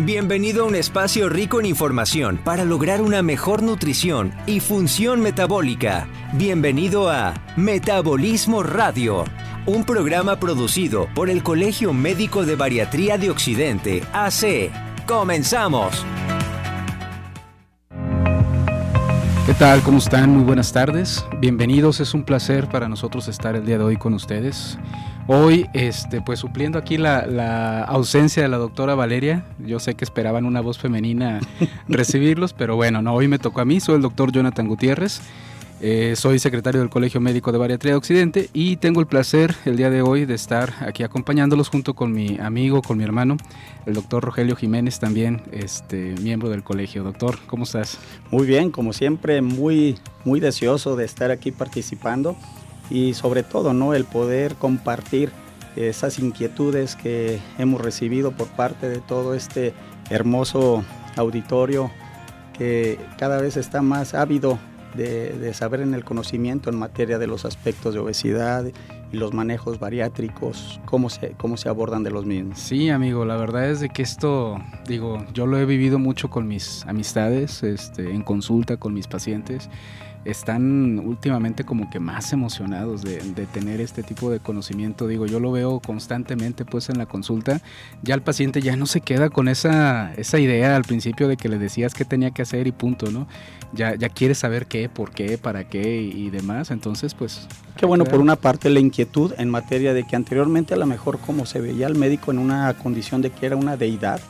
Bienvenido a un espacio rico en información para lograr una mejor nutrición y función metabólica. Bienvenido a Metabolismo Radio, un programa producido por el Colegio Médico de Bariatría de Occidente, AC. Comenzamos. ¿Qué tal? ¿Cómo están? Muy buenas tardes. Bienvenidos. Es un placer para nosotros estar el día de hoy con ustedes. Hoy, este, pues supliendo aquí la, ausencia de la doctora Valeria, yo sé que esperaban una voz femenina recibirlos, pero bueno, no, hoy me tocó a mí, soy el doctor Jonathan Gutiérrez, eh, soy secretario del Colegio Médico de Bariatría de Occidente y tengo el placer el día de hoy de estar aquí acompañándolos junto con mi amigo, con mi hermano, el doctor Rogelio Jiménez, también este, miembro del colegio. Doctor, ¿cómo estás? Muy bien, como siempre, muy, muy deseoso de estar aquí participando y sobre todo ¿no? el poder compartir esas inquietudes que hemos recibido por parte de todo este hermoso auditorio que cada vez está más ávido de, saber en el conocimiento en materia de los aspectos de obesidad y los manejos bariátricos, cómo se, cómo se abordan de los mismos. Sí, amigo, la verdad es de que esto, digo, yo lo he vivido mucho con mis amistades, este, en consulta con mis pacientes están últimamente como que más emocionados de, tener este tipo de conocimiento. Digo, yo lo veo constantemente pues en la consulta. Ya el paciente ya no se queda con esa, esa idea al principio de que le decías qué tenía que hacer y punto, ¿no? Ya, ya quiere saber qué, por qué, para qué y, demás. Entonces, pues... Qué bueno, por una parte la inquietud en materia de que anteriormente a lo mejor como se veía al médico en una condición de que era una deidad,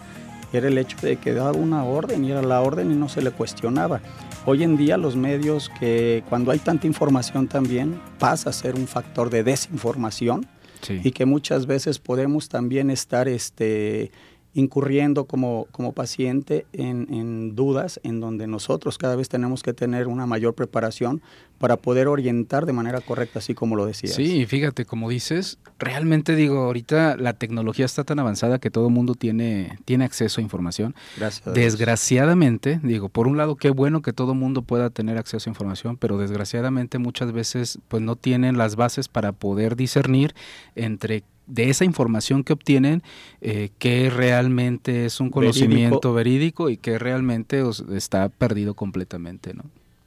era el hecho de que daba una orden y era la orden y no se le cuestionaba. Hoy en día los medios que cuando hay tanta información también pasa a ser un factor de desinformación y que muchas veces podemos también estar este, incurriendo como, como paciente en, dudas en donde nosotros cada vez tenemos que tener una mayor preparación para poder orientar de manera correcta, así como lo decías. Sí, fíjate, como dices, realmente digo, ahorita la tecnología está tan avanzada que todo el mundo tiene, tiene acceso a información. Gracias. Desgraciadamente, digo, por un lado, qué bueno que todo el mundo pueda tener acceso a información, pero desgraciadamente muchas veces pues no tienen las bases para poder discernir entre de esa información que obtienen, eh, que realmente es un conocimiento verídico, y que realmente está perdido completamente, ¿no?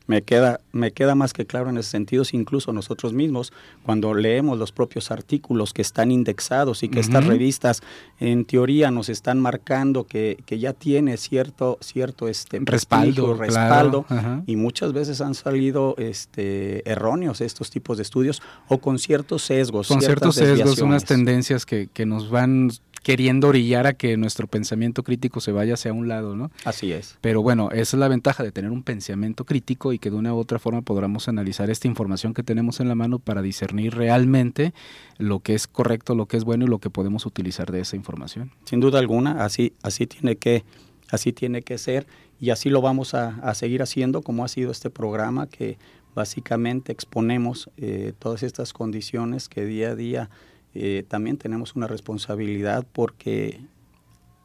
Me queda, me queda más que claro en ese sentido, si incluso nosotros mismos, cuando leemos los propios artículos que están indexados y que estas revistas en teoría nos están marcando que, que ya tiene cierto, cierto este, respaldo, respaldo y muchas veces han salido este, erróneos estos tipos de estudios o con ciertos sesgos. Con ciertos sesgos, unas tendencias que, que nos van queriendo orillar a que nuestro pensamiento crítico se vaya hacia un lado, ¿no? Así es. Pero bueno, esa es la ventaja de tener un pensamiento crítico y que de una u otra forma podamos analizar esta información que tenemos en la mano para discernir realmente lo que es correcto, lo que es bueno y lo que podemos utilizar de esa información. Sin duda alguna, así, así tiene que, así tiene que ser y así lo vamos a, seguir haciendo como ha sido este programa que básicamente exponemos eh, todas estas condiciones que día a día eh, también tenemos una responsabilidad porque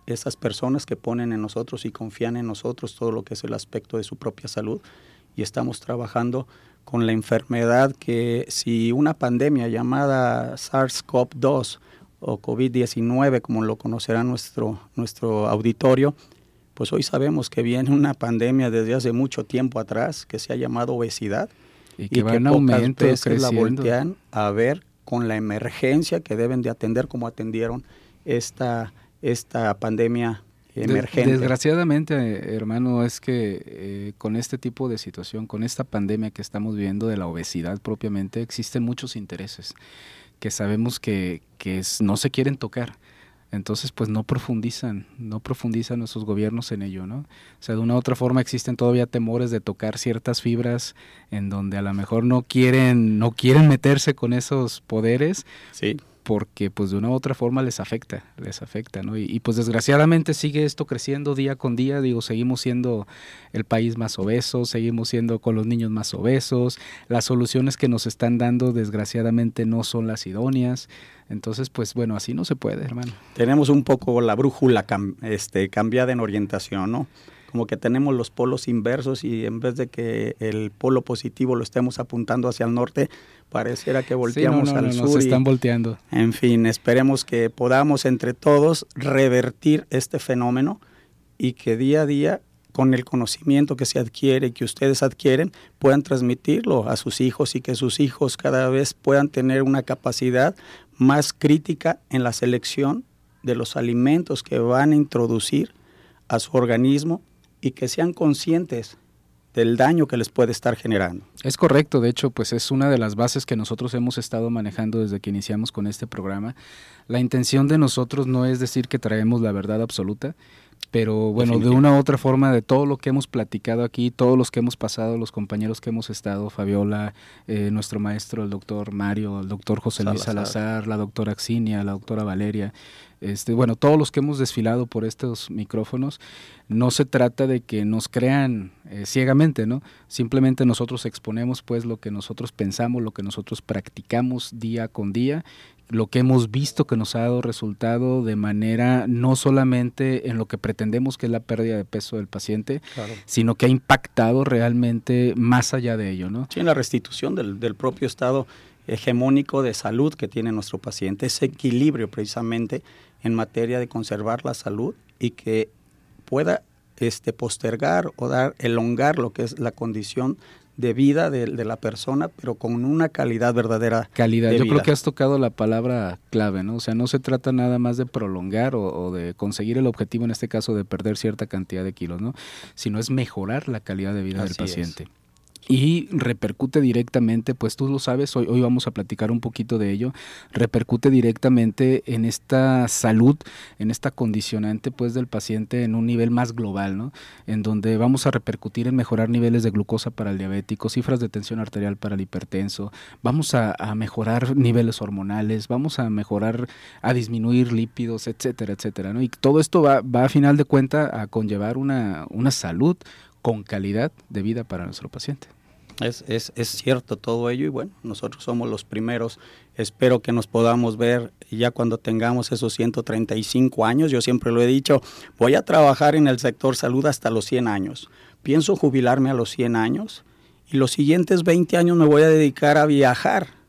esas personas que ponen en nosotros y confían en nosotros todo lo que es el aspecto de su propia salud y estamos trabajando con la enfermedad que si una pandemia llamada SARS-CoV-2 o COVID-19, como lo conocerá nuestro, nuestro auditorio, pues hoy sabemos que viene una pandemia desde hace mucho tiempo atrás que se ha llamado obesidad y que, va en aumento, la voltean a ver con la emergencia que deben de atender como atendieron esta, esta pandemia emergente. Desgraciadamente, hermano, es que eh, con este tipo de situación, con esta pandemia que estamos viviendo de la obesidad propiamente, existen muchos intereses que sabemos que, que no se quieren tocar entonces pues no profundizan, no profundizan nuestros gobiernos en ello, ¿no? O sea, de una u otra forma existen todavía temores de tocar ciertas fibras en donde a lo mejor no quieren, no quieren meterse con esos poderes. Sí porque pues de una u otra forma les afecta, les afecta, ¿no? Y, pues desgraciadamente sigue esto creciendo día con día, digo, seguimos siendo el país más obeso, seguimos siendo con los niños más obesos, las soluciones que nos están dando desgraciadamente no son las idóneas, entonces pues bueno, así no se puede, hermano. Tenemos un poco la brújula este, cambiada en orientación, ¿no? Como que tenemos los polos inversos y en vez de que el polo positivo lo estemos apuntando hacia el norte, pareciera que volteamos al sur. Se están volteando. En fin, esperemos que podamos entre todos revertir este fenómeno y que día a día con el conocimiento que se adquiere, que ustedes adquieren, puedan transmitirlo a sus hijos y que sus hijos cada vez puedan tener una capacidad más crítica en la selección de los alimentos que van a introducir a su organismo y que sean conscientes del daño que les puede estar generando. Es correcto, de hecho, pues es una de las bases que nosotros hemos estado manejando desde que iniciamos con este programa. La intención de nosotros no es decir que traemos la verdad absoluta, pero bueno, de una u otra forma, de todo lo que hemos platicado aquí, todos los que hemos pasado, los compañeros que hemos estado, Fabiola, eh, nuestro maestro, el doctor Mario, el doctor José Luis Salazar, la doctora Axinia, la doctora Valeria, este, bueno, todos los que hemos desfilado por estos micrófonos, no se trata de que nos crean eh, ciegamente, ¿no? Simplemente nosotros exponemos pues lo que nosotros pensamos, lo que nosotros practicamos día con día, lo que hemos visto que nos ha dado resultado de manera no solamente en lo que pretendemos que es la pérdida de peso del paciente, sino que ha impactado realmente más allá de ello, ¿no? Sí, en la restitución del, del propio estado hegemónico de salud que tiene nuestro paciente, ese equilibrio precisamente en materia de conservar la salud y que pueda este, postergar o dar, elongar lo que es la condición de vida de, la persona, pero con una calidad verdadera. Calidad, yo creo que has tocado la palabra clave, ¿no? O sea, no se trata nada más de prolongar o, de conseguir el objetivo, en este caso, de perder cierta cantidad de kilos, ¿no? Sino es mejorar la calidad de vida del paciente y repercute directamente, pues tú lo sabes, hoy, hoy vamos a platicar un poquito de ello, repercute directamente en esta salud, en esta condicionante pues del paciente en un nivel más global, ¿no? En donde vamos a repercutir en mejorar niveles de glucosa para el diabético, cifras de tensión arterial para el hipertenso, vamos a, mejorar niveles hormonales, vamos a mejorar, a disminuir lípidos, etcétera, etcétera, ¿no? Y todo esto va, va a final de cuenta a conllevar una, una salud, con calidad de vida para nuestro paciente. Es, es, es, cierto todo ello y bueno, nosotros somos los primeros. Espero que nos podamos ver ya cuando tengamos esos 135 años. Yo siempre lo he dicho, voy a trabajar en el sector salud hasta los 100 años. Pienso jubilarme a los 100 años y los siguientes 20 años me voy a dedicar a viajar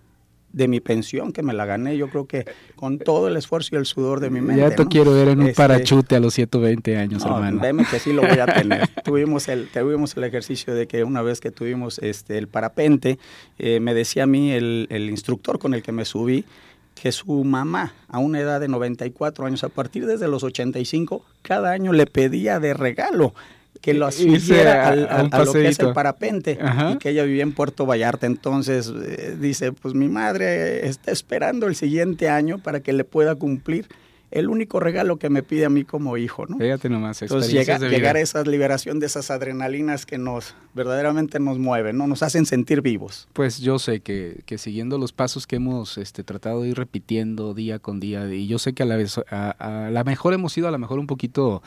de mi pensión que me la gané, yo creo que con todo el esfuerzo y el sudor de mi mente. Ya te quiero ver en un este, parachute a los 120 años, no, hermano. Deme que sí lo voy a tener. tuvimos, el, tuvimos el ejercicio de que una vez que tuvimos este, el parapente, eh, me decía a mí el, el instructor con el que me subí, que su mamá, a una edad de 94 años, a partir desde los 85, cada año le pedía de regalo que lo hiciera a, lo que es el parapente y que ella vivía en Puerto Vallarta. Entonces eh, dice, pues mi madre está esperando el siguiente año para que le pueda cumplir el único regalo que me pide a mí como hijo, ¿no? Fíjate nomás, Entonces llegar a esa liberación de esas adrenalinas que nos verdaderamente nos mueven, ¿no? Nos hacen sentir vivos. Pues yo sé que, que siguiendo los pasos que hemos este, tratado de ir repitiendo día con día, y yo sé que a la vez, a, la mejor hemos sido a lo mejor un poquito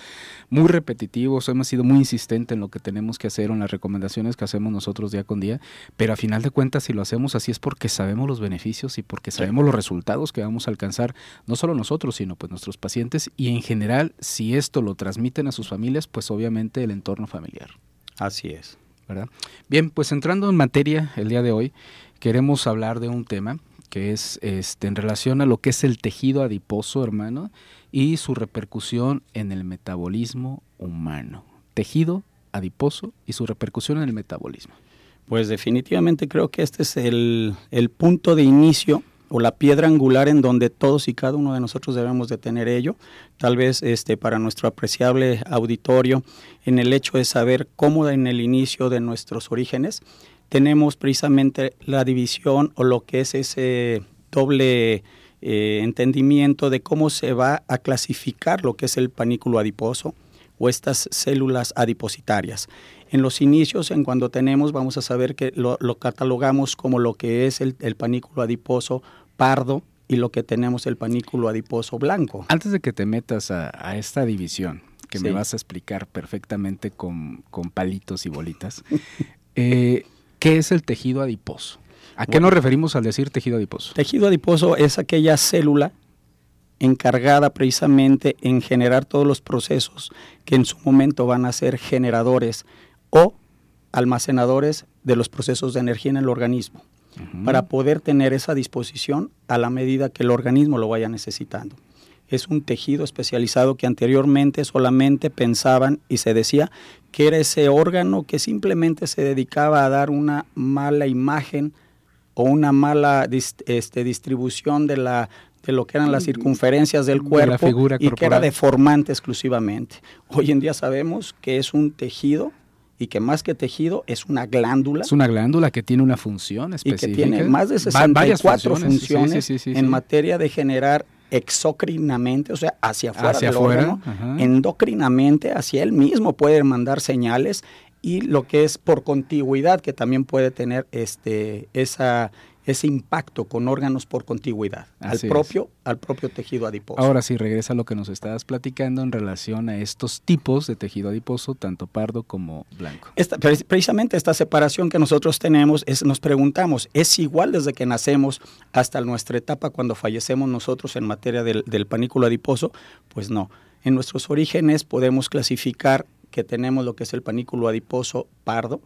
muy repetitivos, hemos sido muy insistentes en lo que tenemos que hacer, en las recomendaciones que hacemos nosotros día con día, pero a final de cuentas si lo hacemos así es porque sabemos los beneficios y porque sabemos los resultados que vamos a alcanzar, no solo nosotros, sino pues nuestros pacientes y en general, si esto lo transmiten a sus familias, pues obviamente el entorno familiar. Así es. ¿verdad? Bien, pues entrando en materia el día de hoy, queremos hablar de un tema que es este, en relación a lo que es el tejido adiposo, hermano, y su repercusión en el metabolismo humano. Tejido adiposo y su repercusión en el metabolismo. Pues definitivamente creo que este es el, el punto de inicio o la piedra angular en donde todos y cada uno de nosotros debemos de tener ello, tal vez este para nuestro apreciable auditorio en el hecho de saber cómo en el inicio de nuestros orígenes tenemos precisamente la división o lo que es ese doble eh, entendimiento de cómo se va a clasificar lo que es el panículo adiposo o estas células adipositarias. En los inicios, en cuando tenemos, vamos a saber que lo, catalogamos como lo que es el, panículo adiposo pardo y lo que tenemos el panículo adiposo blanco. Antes de que te metas a, esta división, que me vas a explicar perfectamente con, palitos y bolitas, eh, ¿qué es el tejido adiposo? ¿A qué nos referimos al decir tejido adiposo? Tejido adiposo es aquella célula encargada precisamente en generar todos los procesos que en su momento van a ser generadores o almacenadores de los procesos de energía en el organismo, para poder tener esa disposición a la medida que el organismo lo vaya necesitando. es un tejido especializado que anteriormente solamente pensaban y se decía que era ese órgano que simplemente se dedicaba a dar una mala imagen o una mala este, distribución de la de lo que eran las circunferencias del cuerpo y que era deformante exclusivamente. Hoy en día sabemos que es un tejido y que más que tejido es una glándula. Es una glándula que tiene una función específica. Y que tiene más de 64 funciones, en materia de generar exocrinamente, o sea, hacia afuera hacia del órgano, endocrinamente, hacia él mismo puede mandar señales y lo que es por contigüidad, que también puede tener este, esa, ese impacto con órganos por contigüidad al propio, al propio tejido adiposo. Ahora sí, regresa a lo que nos estabas platicando en relación a estos tipos de tejido adiposo, tanto pardo como blanco. precisamente esta separación que nosotros tenemos, es, nos preguntamos, ¿es igual desde que nacemos hasta nuestra etapa cuando fallecemos nosotros en materia del, del panículo adiposo? Pues no. En nuestros orígenes podemos clasificar que tenemos lo que es el panículo adiposo pardo,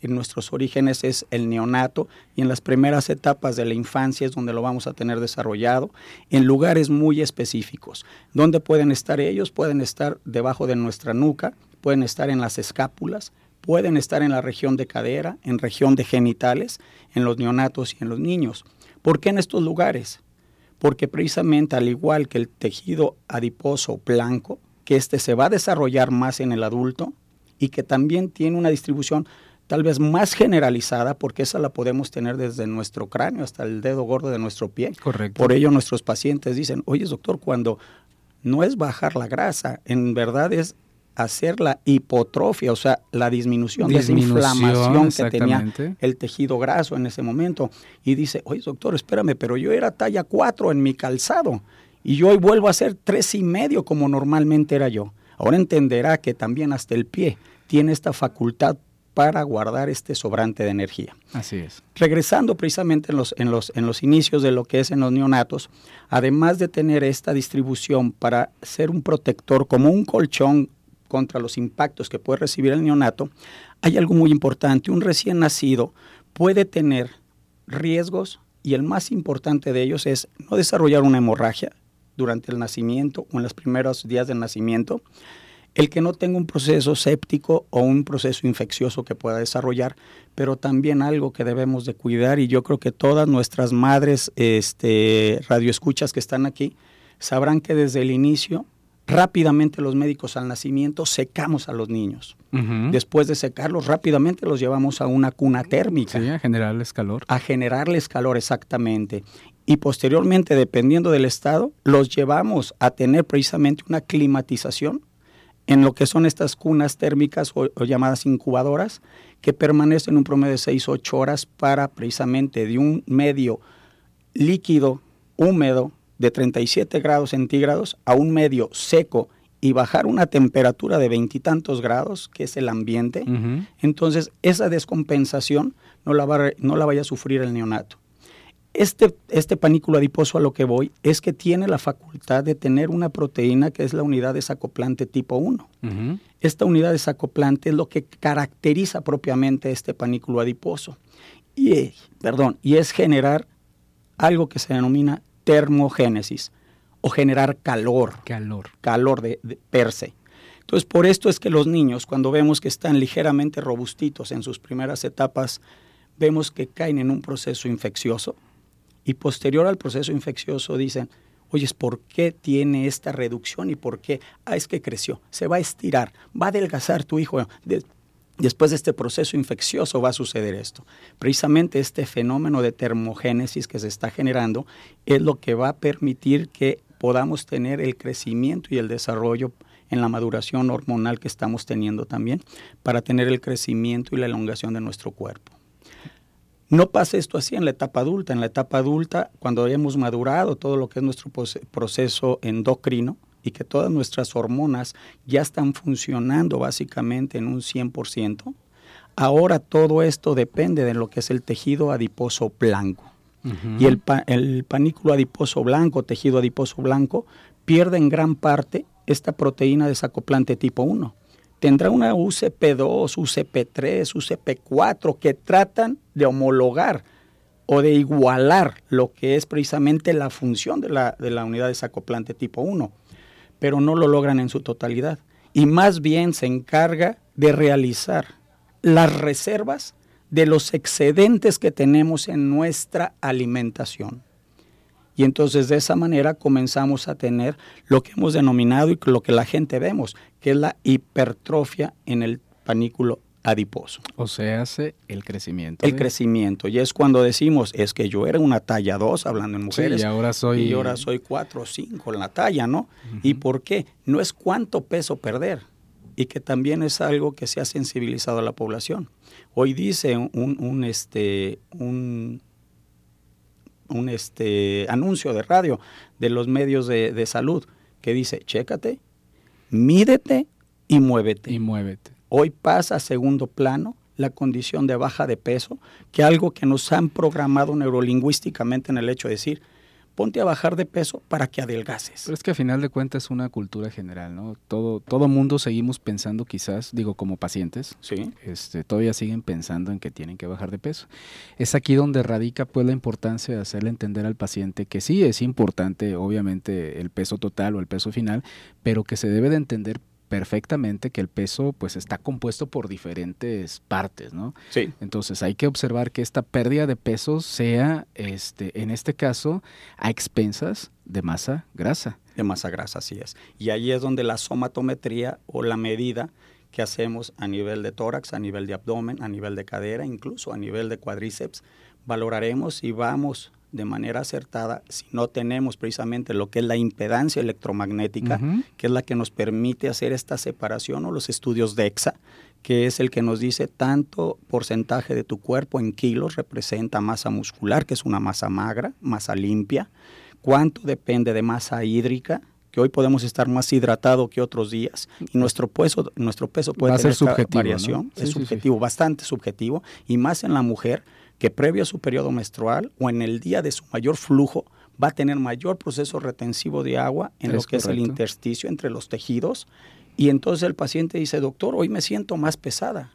en nuestros orígenes es el neonato y en las primeras etapas de la infancia es donde lo vamos a tener desarrollado en lugares muy específicos. ¿Dónde pueden estar ellos? Pueden estar debajo de nuestra nuca, pueden estar en las escápulas, pueden estar en la región de cadera, en región de genitales, en los neonatos y en los niños. ¿Por qué en estos lugares? Porque precisamente al igual que el tejido adiposo blanco, que este se va a desarrollar más en el adulto y que también tiene una distribución tal vez más generalizada, porque esa la podemos tener desde nuestro cráneo hasta el dedo gordo de nuestro pie. Correcto. Por ello nuestros pacientes dicen, oye doctor, cuando no es bajar la grasa, en verdad es hacer la hipotrofia, o sea, la disminución, de esa inflamación que tenía el tejido graso en ese momento. Y dice, oye doctor, espérame, pero yo era talla 4 en mi calzado y yo hoy vuelvo a ser tres y medio como normalmente era yo. Ahora entenderá que también hasta el pie tiene esta facultad para guardar este sobrante de energía. Así es. Regresando precisamente en los, en los, en los inicios de lo que es en los neonatos, además de tener esta distribución para ser un protector como un colchón contra los impactos que puede recibir el neonato, hay algo muy importante. Un recién nacido puede tener riesgos y el más importante de ellos es no desarrollar una hemorragia durante el nacimiento o en los primeros días del nacimiento, el que no tenga un proceso séptico o un proceso infeccioso que pueda desarrollar, pero también algo que debemos de cuidar y yo creo que todas nuestras madres este, radioescuchas que están aquí sabrán que desde el inicio rápidamente los médicos al nacimiento secamos a los niños. Después de secarlos, rápidamente los llevamos a una cuna térmica. Sí, a generarles calor. A generarles calor, exactamente. Y posteriormente, dependiendo del estado, los llevamos a tener precisamente una climatización en lo que son estas cunas térmicas o, llamadas incubadoras, que permanecen un promedio de 6-8 horas para precisamente de un medio líquido, húmedo, de 37 grados centígrados a un medio seco y bajar una temperatura de veintitantos grados, que es el ambiente, entonces esa descompensación no la, va, no la vaya a sufrir el neonato. Este, este panículo adiposo a lo que voy es que tiene la facultad de tener una proteína que es la unidad desacoplante tipo 1. Esta unidad desacoplante es lo que caracteriza propiamente este panículo adiposo. Y, perdón, y es generar algo que se denomina termogénesis o generar calor. Calor. Calor de, de per se. Entonces, por esto es que los niños, cuando vemos que están ligeramente robustitos en sus primeras etapas, vemos que caen en un proceso infeccioso y posterior al proceso infeccioso dicen, oye, ¿por qué tiene esta reducción y por qué? Ah, es que creció, se va a estirar, va a adelgazar tu hijo. después de este proceso infeccioso va a suceder esto. Precisamente este fenómeno de termogénesis que se está generando es lo que va a permitir que podamos tener el crecimiento y el desarrollo en la maduración hormonal que estamos teniendo también para tener el crecimiento y la elongación de nuestro cuerpo. No pasa esto así en la etapa adulta. En la etapa adulta, cuando hemos madurado todo lo que es nuestro proceso endocrino y que todas nuestras hormonas ya están funcionando básicamente en un 100%, ahora todo esto depende de lo que es el tejido adiposo blanco. Y el, el panículo adiposo blanco, tejido adiposo blanco, pierde en gran parte esta proteína desacoplante tipo 1 tendrá una UCP2, UCP3, UCP4 que tratan de homologar o de igualar lo que es precisamente la función de la, de la unidad desacoplante tipo 1, pero no lo logran en su totalidad. Y más bien se encarga de realizar las reservas de los excedentes que tenemos en nuestra alimentación. Y entonces de esa manera comenzamos a tener lo que hemos denominado y lo que la gente vemos, que es la hipertrofia en el panículo adiposo. O sea, hace el crecimiento. El crecimiento. Y es cuando decimos, es que yo era una talla 2, hablando en mujeres. y ahora soy... Y ahora soy 4 o 5 en la talla, ¿no? ¿Y por qué? No es cuánto peso perder. Y que también es algo que se ha sensibilizado a la población. Hoy dice un, un este, un, un este, anuncio de radio de los medios de, de salud que dice, chécate, mídete y muévete. Y muévete. Hoy pasa a segundo plano la condición de baja de peso, que algo que nos han programado neurolingüísticamente en el hecho de decir, ponte a bajar de peso para que adelgaces. Pero es que a final de cuentas es una cultura general, ¿no? Todo, todo mundo seguimos pensando quizás, digo, como pacientes, sí. este, todavía siguen pensando en que tienen que bajar de peso. Es aquí donde radica pues la importancia de hacerle entender al paciente que sí es importante, obviamente, el peso total o el peso final, pero que se debe de entender perfectamente que el peso pues está compuesto por diferentes partes, ¿no? Sí. Entonces hay que observar que esta pérdida de peso sea, este, en este caso, a expensas de masa grasa. De masa grasa, así es. Y ahí es donde la somatometría o la medida que hacemos a nivel de tórax, a nivel de abdomen, a nivel de cadera, incluso a nivel de cuádriceps, valoraremos y vamos de manera acertada si no tenemos precisamente lo que es la impedancia electromagnética, que es la que nos permite hacer esta separación o los estudios DEXA, que es el que nos dice tanto porcentaje de tu cuerpo en kilos representa masa muscular, que es una masa magra, masa limpia, cuánto depende de masa hídrica, que hoy podemos estar más hidratado que otros días y nuestro peso, nuestro peso puede tener variación, es subjetivo, bastante subjetivo, y más en la mujer, que previo a su periodo menstrual o en el día de su mayor flujo va a tener mayor proceso retensivo de agua en lo que es el intersticio entre los tejidos. Y entonces el paciente dice, doctor, hoy me siento más pesada,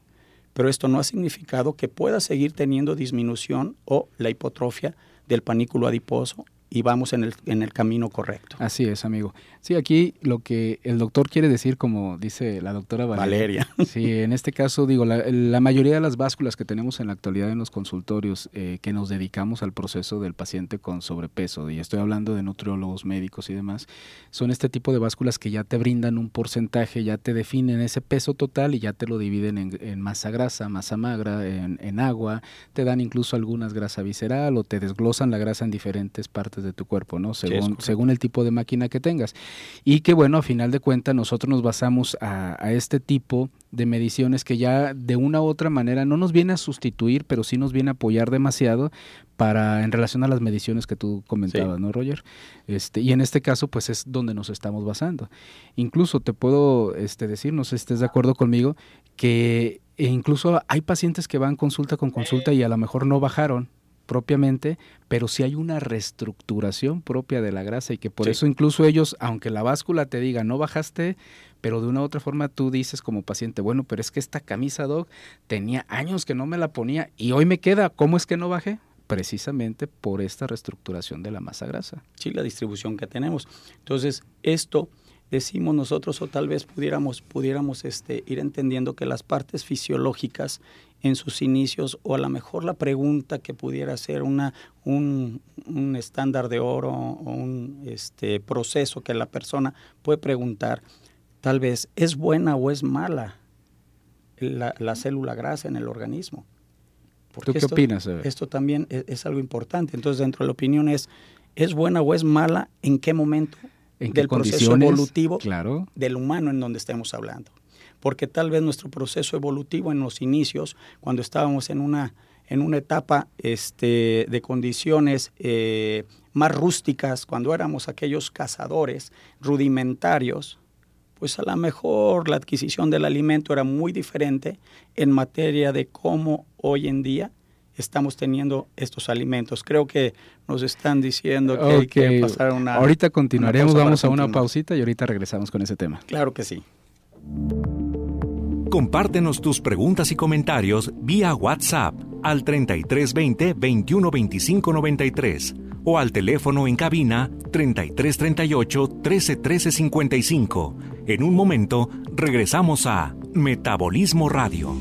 pero esto no ha significado que pueda seguir teniendo disminución o la hipotrofia del panículo adiposo y vamos en el, en el camino correcto. Así es, amigo. Sí, aquí lo que el doctor quiere decir, como dice la doctora Valeria. Valeria. Sí, en este caso, digo, la, la, mayoría de las básculas que tenemos en la actualidad en los consultorios eh, que nos dedicamos al proceso del paciente con sobrepeso, y estoy hablando de nutriólogos, médicos y demás, son este tipo de básculas que ya te brindan un porcentaje, ya te definen ese peso total y ya te lo dividen en, en masa grasa, masa magra, en, en agua, te dan incluso algunas grasa visceral o te desglosan la grasa en diferentes partes de tu cuerpo, ¿no? Según, sí, según el tipo de máquina que tengas. Y que bueno, a final de cuentas nosotros nos basamos a, a, este tipo de mediciones que ya de una u otra manera no nos viene a sustituir, pero sí nos viene a apoyar demasiado para en relación a las mediciones que tú comentabas, sí. ¿no, Roger? Este, y en este caso, pues es donde nos estamos basando. Incluso te puedo este, decir, no sé si estés de acuerdo conmigo, que incluso hay pacientes que van consulta con consulta y a lo mejor no bajaron propiamente, pero sí hay una reestructuración propia de la grasa y que por sí. eso incluso ellos, aunque la báscula te diga no bajaste, pero de una u otra forma tú dices como paciente, bueno, pero es que esta camisa dog tenía años que no me la ponía y hoy me queda, ¿cómo es que no bajé? Precisamente por esta reestructuración de la masa grasa. Sí, la distribución que tenemos. Entonces, esto decimos nosotros o tal vez pudiéramos, pudiéramos este, ir entendiendo que las partes fisiológicas en sus inicios o a lo mejor la pregunta que pudiera ser una, un, un estándar de oro o un este, proceso que la persona puede preguntar, tal vez, ¿es buena o es mala la, la célula grasa en el organismo? Porque ¿Tú qué esto, opinas? Esto también es, es, algo importante. Entonces, dentro de la opinión es, ¿es buena o es mala? ¿En qué momento? ¿En del proceso evolutivo claro. del humano en donde estemos hablando. Porque tal vez nuestro proceso evolutivo en los inicios, cuando estábamos en una, en una etapa este, de condiciones eh, más rústicas, cuando éramos aquellos cazadores rudimentarios, pues a lo mejor la adquisición del alimento era muy diferente en materia de cómo hoy en día estamos teniendo estos alimentos. Creo que nos están diciendo que okay. hay que pasar una... Ahorita continuaremos, una vamos a una pausita y ahorita regresamos con ese tema. Claro que sí. Compártenos tus preguntas y comentarios vía WhatsApp al 3320 2125 93 o al teléfono en cabina 3338 1313 55. En un momento regresamos a Metabolismo Radio.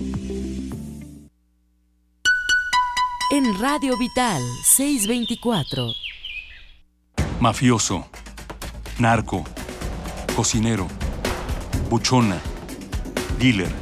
En Radio Vital 624. Mafioso, narco, cocinero, buchona, dealer,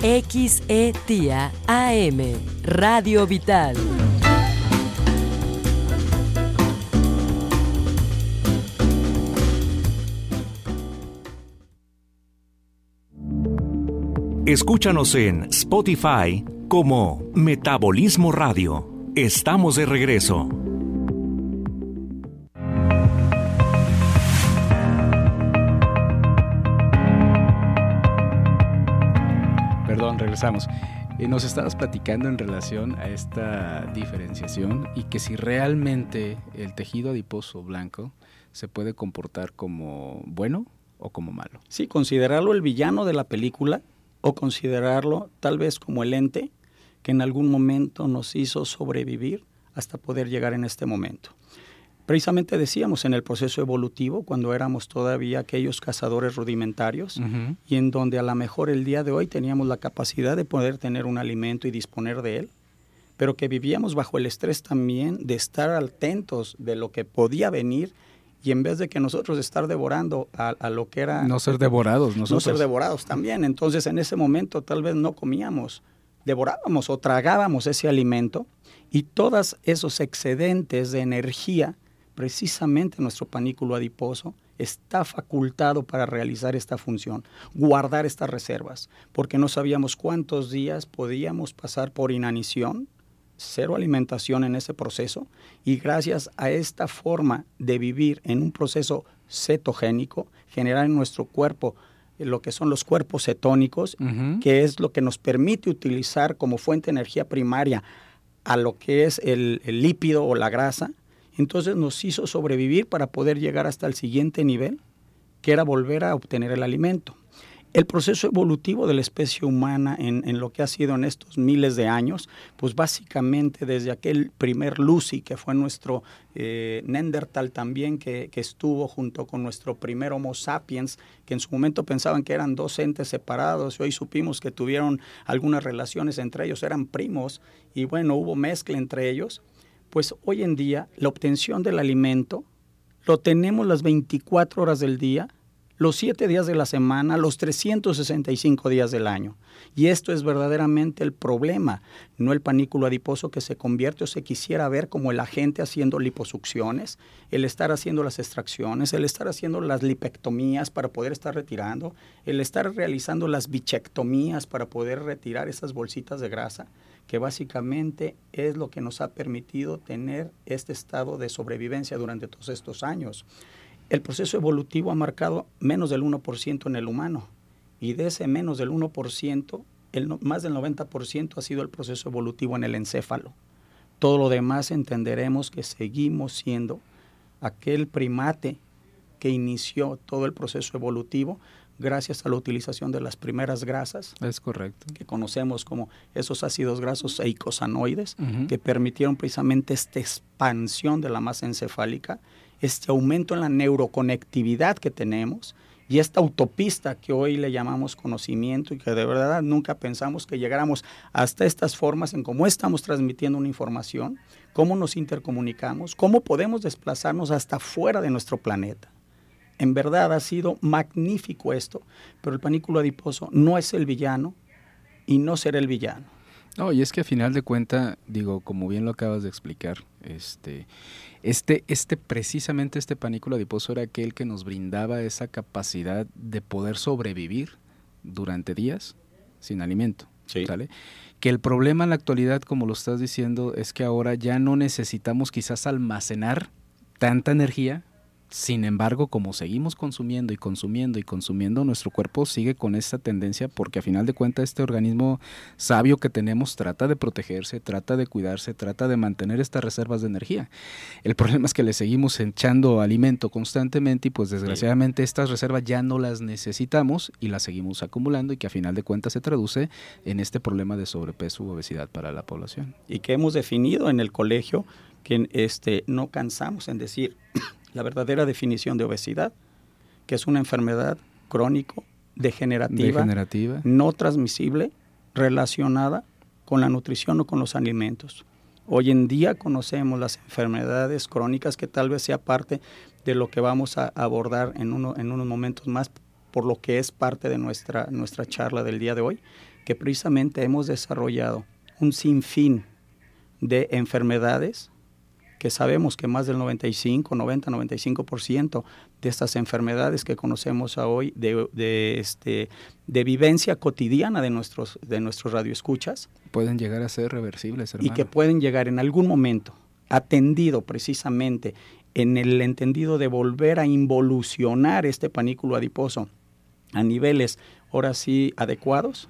XETIA AM, Radio Vital. Escúchanos en Spotify como Metabolismo Radio. Estamos de regreso. Regresamos. Eh, nos estabas platicando en relación a esta diferenciación y que si realmente el tejido adiposo blanco se puede comportar como bueno o como malo. Sí, considerarlo el villano de la película o considerarlo tal vez como el ente que en algún momento nos hizo sobrevivir hasta poder llegar en este momento. Precisamente decíamos en el proceso evolutivo, cuando éramos todavía aquellos cazadores rudimentarios, y en donde a lo mejor el día de hoy teníamos la capacidad de poder tener un alimento y disponer de él, pero que vivíamos bajo el estrés también de estar atentos de lo que podía venir y en vez de que nosotros estar devorando a, lo que era... No ser devorados nosotros. No ser devorados también. Entonces en ese momento tal vez no comíamos, devorábamos o tragábamos ese alimento y todos esos excedentes de energía, precisamente nuestro panículo adiposo, está facultado para realizar esta función, guardar estas reservas, porque no sabíamos cuántos días podíamos pasar por inanición, cero alimentación en ese proceso, y gracias a esta forma de vivir en un proceso cetogénico, generar en nuestro cuerpo lo que son los cuerpos cetónicos, que es lo que nos permite utilizar como fuente de energía primaria a lo que es el, el lípido o la grasa, entonces nos hizo sobrevivir para poder llegar hasta el siguiente nivel, que era volver a obtener el alimento. El proceso evolutivo de la especie humana en, lo que ha sido en estos miles de años, pues básicamente desde aquel primer Lucy, que fue nuestro eh, Neandertal también, que, que, estuvo junto con nuestro primer Homo sapiens, que en su momento pensaban que eran dos entes separados, y hoy supimos que tuvieron algunas relaciones entre ellos, eran primos, y bueno, hubo mezcla entre ellos, pues hoy en día la obtención del alimento lo tenemos las 24 horas del día, los siete días de la semana, los 365 días del año. Y esto es verdaderamente el problema, no el panículo adiposo que se convierte o se quisiera ver como el agente haciendo liposucciones, el estar haciendo las extracciones, el estar haciendo las lipectomías para poder estar retirando, el estar realizando las bichectomías para poder retirar esas bolsitas de grasa, que básicamente es lo que nos ha permitido tener este estado de sobrevivencia durante todos estos años el proceso evolutivo ha marcado menos del 1% en el humano y de ese menos del 1%, el, más del 90% ha sido el proceso evolutivo en el encéfalo. Todo lo demás entenderemos que seguimos siendo aquel primate que inició todo el proceso evolutivo gracias a la utilización de las primeras grasas. Es correcto. Que conocemos como esos ácidos grasos eicosanoides, que permitieron precisamente esta expansión de la masa encefálica este aumento en la neuroconectividad que tenemos y esta autopista que hoy le llamamos conocimiento y que de verdad nunca pensamos que llegáramos hasta estas formas en cómo estamos transmitiendo una información, cómo nos intercomunicamos, cómo podemos desplazarnos hasta fuera de nuestro planeta. En verdad ha sido magnífico esto, pero el panículo adiposo no es el villano y no será el villano. No, y es que a final de cuenta, digo, como bien lo acabas de explicar, este, este, este, precisamente este panículo adiposo era aquel que nos brindaba esa capacidad de poder sobrevivir durante días sin alimento. ¿sale? Que el problema en la actualidad, como lo estás diciendo, es que ahora ya no necesitamos quizás almacenar tanta energía sin embargo, como seguimos consumiendo y consumiendo y consumiendo, nuestro cuerpo sigue con esta tendencia porque a final de cuentas este organismo sabio que tenemos trata de protegerse, trata de cuidarse, trata de mantener estas reservas de energía. El problema es que le seguimos echando alimento constantemente y pues desgraciadamente estas reservas ya no las necesitamos y las seguimos acumulando y que a final de cuentas se traduce en este problema de sobrepeso u obesidad para la población. Y que hemos definido en el colegio que este, no cansamos en decir la verdadera definición de obesidad, que es una enfermedad crónico, degenerativa, no transmisible, relacionada con la nutrición o con los alimentos. Hoy en día conocemos las enfermedades crónicas que tal vez sea parte de lo que vamos a abordar en, uno, en unos momentos más, por lo que es parte de nuestra, nuestra charla del día de hoy, que precisamente hemos desarrollado un sinfín de enfermedades que sabemos que más del 95, 90, 95% de estas enfermedades que conocemos hoy de, este, de vivencia cotidiana de nuestros, de nuestros radioescuchas. Pueden llegar a ser reversibles, hermano. Y que pueden llegar en algún momento, atendido precisamente en el entendido de volver a involucionar este panículo adiposo a niveles ahora sí adecuados,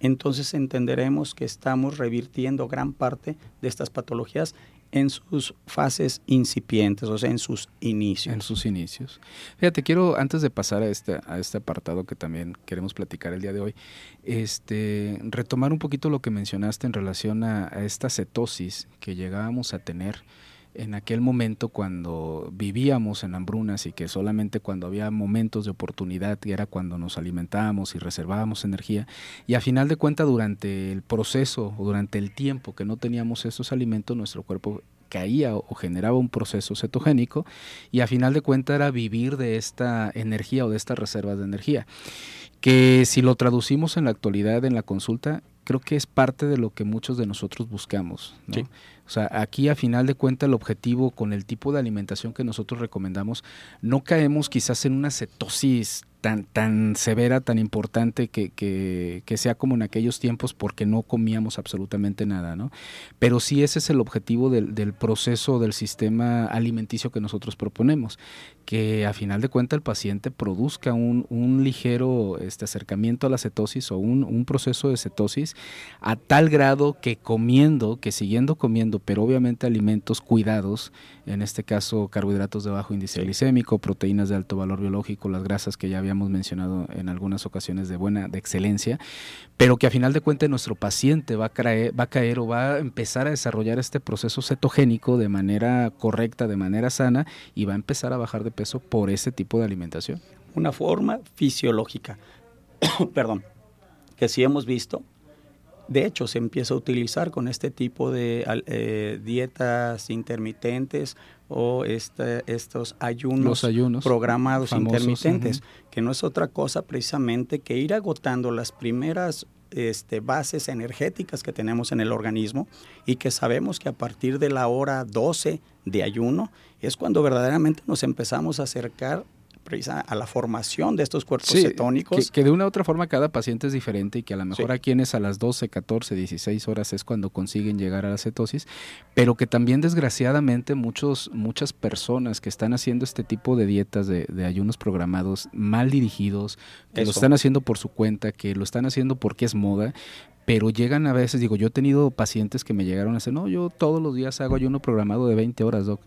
entonces entenderemos que estamos revirtiendo gran parte de estas patologías en sus fases incipientes, o sea, en sus inicios. En sus inicios. Fíjate, quiero, antes de pasar a este, a este apartado que también queremos platicar el día de hoy, este, retomar un poquito lo que mencionaste en relación a, a esta cetosis que llegábamos a tener en aquel momento cuando vivíamos en hambrunas y que solamente cuando había momentos de oportunidad era cuando nos alimentábamos y reservábamos energía y a final de cuentas durante el proceso o durante el tiempo que no teníamos estos alimentos nuestro cuerpo caía o generaba un proceso cetogénico y a final de cuentas era vivir de esta energía o de estas reservas de energía que si lo traducimos en la actualidad en la consulta creo que es parte de lo que muchos de nosotros buscamos. O sea, aquí a final de cuentas el objetivo con el tipo de alimentación que nosotros recomendamos, no caemos quizás en una cetosis tan, tan severa, tan importante que, que, que, sea como en aquellos tiempos porque no comíamos absolutamente nada, ¿no? Pero sí ese es el objetivo del, del proceso del sistema alimenticio que nosotros proponemos, que a final de cuentas el paciente produzca un, un ligero este, acercamiento a la cetosis o un, un proceso de cetosis a tal grado que comiendo, que siguiendo comiendo, pero obviamente alimentos cuidados, en este caso carbohidratos de bajo índice glicémico, proteínas de alto valor biológico, las grasas que ya habíamos mencionado en algunas ocasiones de buena, de excelencia, pero que a final de cuentas nuestro paciente va a, caer, va a caer o va a empezar a desarrollar este proceso cetogénico de manera correcta, de manera sana, y va a empezar a bajar de peso por ese tipo de alimentación. Una forma fisiológica, perdón, que sí hemos visto de hecho, se empieza a utilizar con este tipo de eh, dietas intermitentes o este, estos ayunos, programados intermitentes, que no es otra cosa precisamente que ir agotando las primeras este, bases energéticas que tenemos en el organismo y que sabemos que a partir de la hora 12 de ayuno es cuando verdaderamente nos empezamos a acercar a la formación de estos cuerpos cetónicos. Que, de una u otra forma cada paciente es diferente y que a lo mejor a quienes a las 12, 14, 16 horas es cuando consiguen llegar a la cetosis, pero que también desgraciadamente muchos, muchas personas que están haciendo este tipo de dietas de, ayunos programados mal dirigidos, que lo están haciendo por su cuenta, que lo están haciendo porque es moda, pero llegan a veces, digo, yo he tenido pacientes que me llegaron a decir, no, yo todos los días hago ayuno programado de 20 horas, doc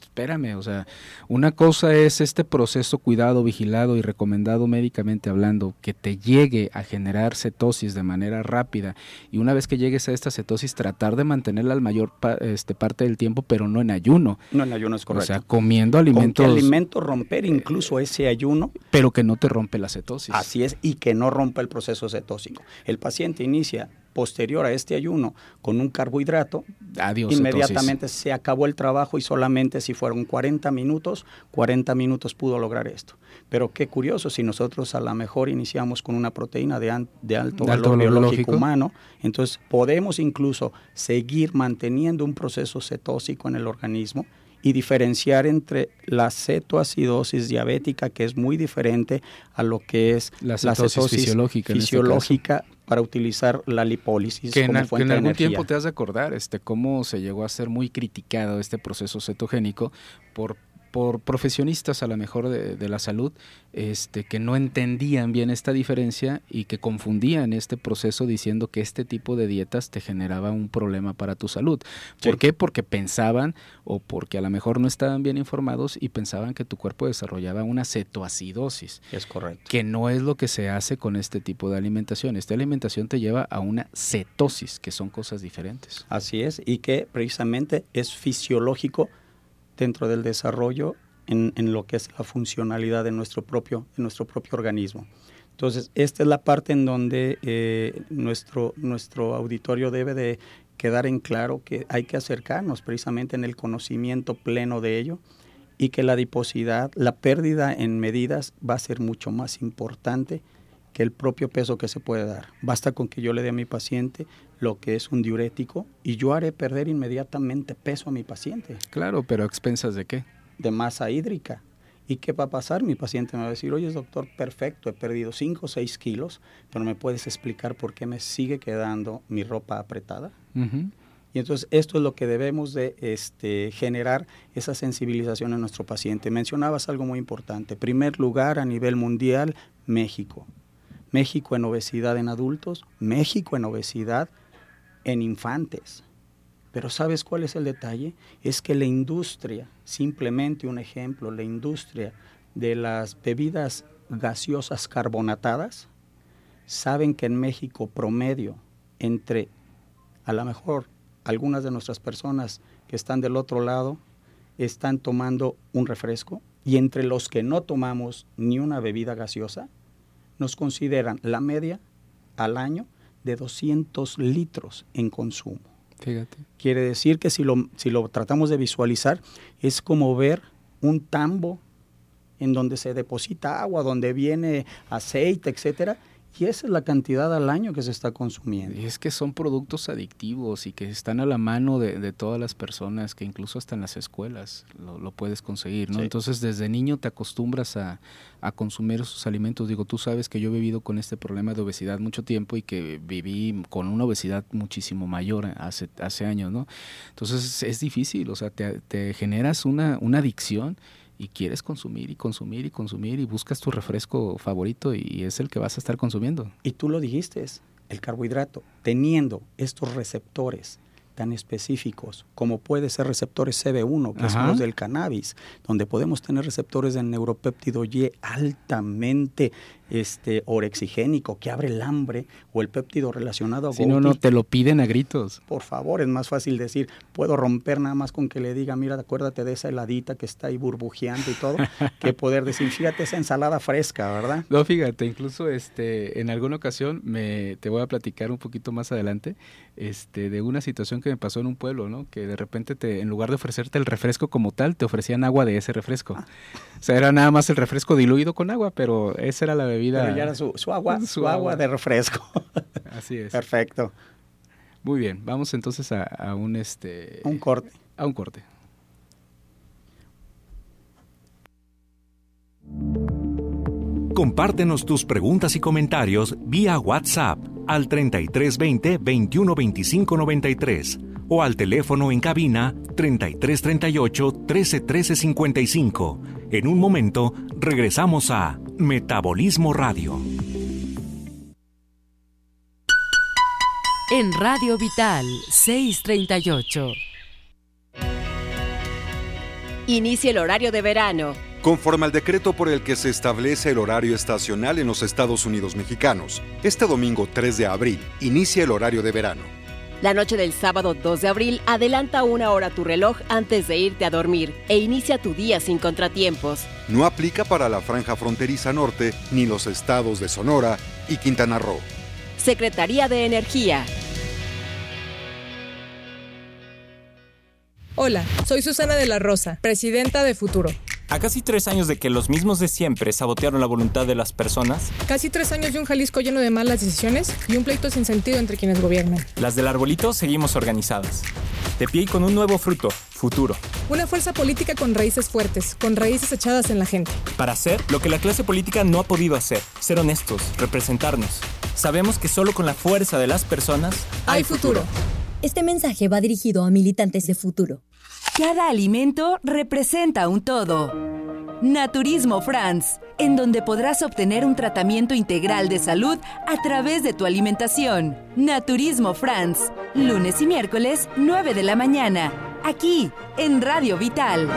espérame, o sea, una cosa es este proceso cuidado, vigilado y recomendado médicamente hablando, que te llegue a generar cetosis de manera rápida y una vez que llegues a esta cetosis tratar de mantenerla al mayor este, parte del tiempo, pero no en ayuno. No en ayuno es correcto. O sea, comiendo alimentos. Con alimento romper incluso ese ayuno. Pero que no te rompe la cetosis. Así es, y que no rompa el proceso cetósico. El paciente inicia posterior a este ayuno con un carbohidrato, Adiós, inmediatamente se acabó el trabajo y solamente si fueron 40 minutos, 40 minutos pudo lograr esto. Pero qué curioso, si nosotros a lo mejor iniciamos con una proteína de, de alto valor biológico humano, entonces podemos incluso seguir manteniendo un proceso cetósico en el organismo y diferenciar entre la cetoacidosis diabética, que es muy diferente a lo que es la cetosis, fisiológica, este fisiológica para utilizar la lipólisis que como en, fuente que en algún tiempo te has de acordar este cómo se llegó a ser muy criticado este proceso cetogénico por por profesionistas a lo mejor de, la salud este, que no entendían bien esta diferencia y que confundían este proceso diciendo que este tipo de dietas te generaba un problema para tu salud. ¿Por qué? Porque pensaban o porque a lo mejor no estaban bien informados y pensaban que tu cuerpo desarrollaba una cetoacidosis. Es correcto. Que no es lo que se hace con este tipo de alimentación. Esta alimentación te lleva a una cetosis, que son cosas diferentes. Así es, y que precisamente es fisiológico dentro del desarrollo en, lo que es la funcionalidad de nuestro propio, de nuestro propio organismo. Entonces, esta es la parte en donde eh, nuestro, nuestro auditorio debe de quedar en claro que hay que acercarnos precisamente en el conocimiento pleno de ello y que la adiposidad, la pérdida en medidas va a ser mucho más importante que el propio peso que se puede dar. Basta con que yo le dé a mi paciente lo que es un diurético y yo haré perder inmediatamente peso a mi paciente. Claro, pero a expensas de qué? De masa hídrica. ¿Y qué va a pasar? Mi paciente me va a decir, oye doctor, perfecto, he perdido 5 o 6 kilos, pero ¿me puedes explicar por qué me sigue quedando mi ropa apretada? Y entonces esto es lo que debemos de este, generar, esa sensibilización en nuestro paciente. Mencionabas algo muy importante. Primer lugar a nivel mundial, México. México en obesidad en adultos, México en obesidad en infantes. Pero ¿sabes cuál es el detalle? Es que la industria, simplemente un ejemplo, la industria de las bebidas gaseosas carbonatadas, saben que en México promedio, entre a lo mejor algunas de nuestras personas que están del otro lado, están tomando un refresco y entre los que no tomamos ni una bebida gaseosa, nos consideran la media al año de 200 litros en consumo. Fíjate. Quiere decir que si lo, si lo tratamos de visualizar, es como ver un tambo en donde se deposita agua, donde viene aceite, etcétera, y esa es la cantidad al año que se está consumiendo. Y es que son productos adictivos y que están a la mano de, todas las personas, que incluso hasta en las escuelas lo, puedes conseguir, ¿no? Entonces desde niño te acostumbras a, consumir esos alimentos. Digo, tú sabes que yo he vivido con este problema de obesidad mucho tiempo y que viví con una obesidad muchísimo mayor hace, hace años, ¿no? Entonces es difícil, o sea, te, te generas una, una adicción y quieres consumir y consumir y consumir y buscas tu refresco favorito y es el que vas a estar consumiendo. Y tú lo dijiste, el carbohidrato, teniendo estos receptores tan específicos como puede ser receptores CB1, que son los del cannabis, donde podemos tener receptores del neuropéptido Y altamente este orexigénico que abre el hambre o el péptido relacionado a Si no, no te lo piden a gritos. Por favor, es más fácil decir, puedo romper nada más con que le diga, mira, acuérdate de esa heladita que está ahí burbujeando y todo, que poder decir, fíjate esa ensalada fresca, ¿verdad? No, fíjate, incluso este en alguna ocasión me te voy a platicar un poquito más adelante este de una situación que me pasó en un pueblo, ¿no? Que de repente te en lugar de ofrecerte el refresco como tal, te ofrecían agua de ese refresco. Ah. O sea, era nada más el refresco diluido con agua, pero esa era la bebida. ya era su, agua, su, agua. de refresco. Así es. Perfecto. Muy bien, vamos entonces a, un este. un corte. A un corte. Compártenos tus preguntas y comentarios vía WhatsApp al 3320 2125 93 o al teléfono en cabina 3338 131355. En un momento regresamos a Metabolismo Radio. En Radio Vital 638. inicia el horario de verano. Conforme al decreto por el que se establece el horario estacional en los Estados Unidos mexicanos, este domingo 3 de abril inicia el horario de verano. La noche del sábado 2 de abril adelanta una hora tu reloj antes de irte a dormir e inicia tu día sin contratiempos. No aplica para la franja fronteriza norte ni los estados de Sonora y Quintana Roo. Secretaría de Energía. Hola, soy Susana de la Rosa, presidenta de Futuro. A casi tres años de que los mismos de siempre sabotearon la voluntad de las personas. Casi tres años de un Jalisco lleno de malas decisiones y un pleito sin sentido entre quienes gobiernan. Las del arbolito seguimos organizadas. De pie y con un nuevo fruto, futuro. Una fuerza política con raíces fuertes, con raíces echadas en la gente. Para hacer lo que la clase política no ha podido hacer, ser honestos, representarnos. Sabemos que solo con la fuerza de las personas hay, futuro. Este mensaje va dirigido a militantes de futuro. Cada alimento representa un todo. Naturismo France, en donde podrás obtener un tratamiento integral de salud a través de tu alimentación. Naturismo France, lunes y miércoles, 9 de la mañana, aquí, en Radio Vital.